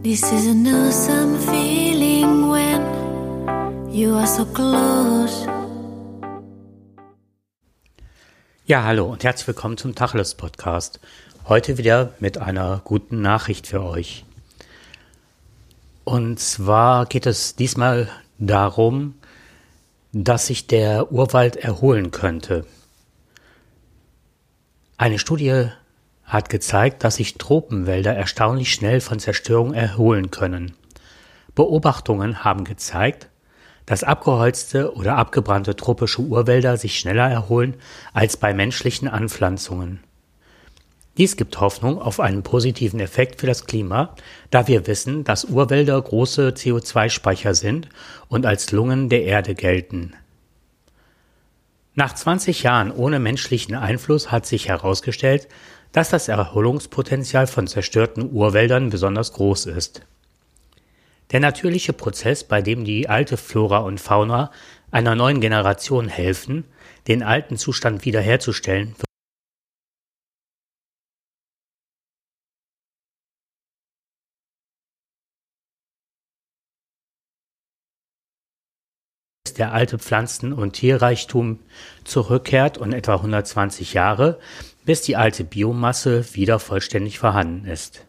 This is an awesome feeling when you are so close. Ja, hallo und herzlich willkommen zum Tacheles Podcast. Heute wieder mit einer guten Nachricht für euch. Und zwar geht es diesmal darum, dass sich der Urwald erholen könnte. Eine Studie hat gezeigt, dass sich Tropenwälder erstaunlich schnell von Zerstörung erholen können. Beobachtungen haben gezeigt, dass abgeholzte oder abgebrannte tropische Urwälder sich schneller erholen als bei menschlichen Anpflanzungen. Dies gibt Hoffnung auf einen positiven Effekt für das Klima, da wir wissen, dass Urwälder große CO2-Speicher sind und als Lungen der Erde gelten. Nach 20 Jahren ohne menschlichen Einfluss hat sich herausgestellt, dass das Erholungspotenzial von zerstörten Urwäldern besonders groß ist. Der natürliche Prozess, bei dem die alte Flora und Fauna einer neuen Generation helfen, den alten Zustand wiederherzustellen, der alte Pflanzen- und Tierreichtum zurückkehrt und etwa 120 Jahre, bis die alte Biomasse wieder vollständig vorhanden ist.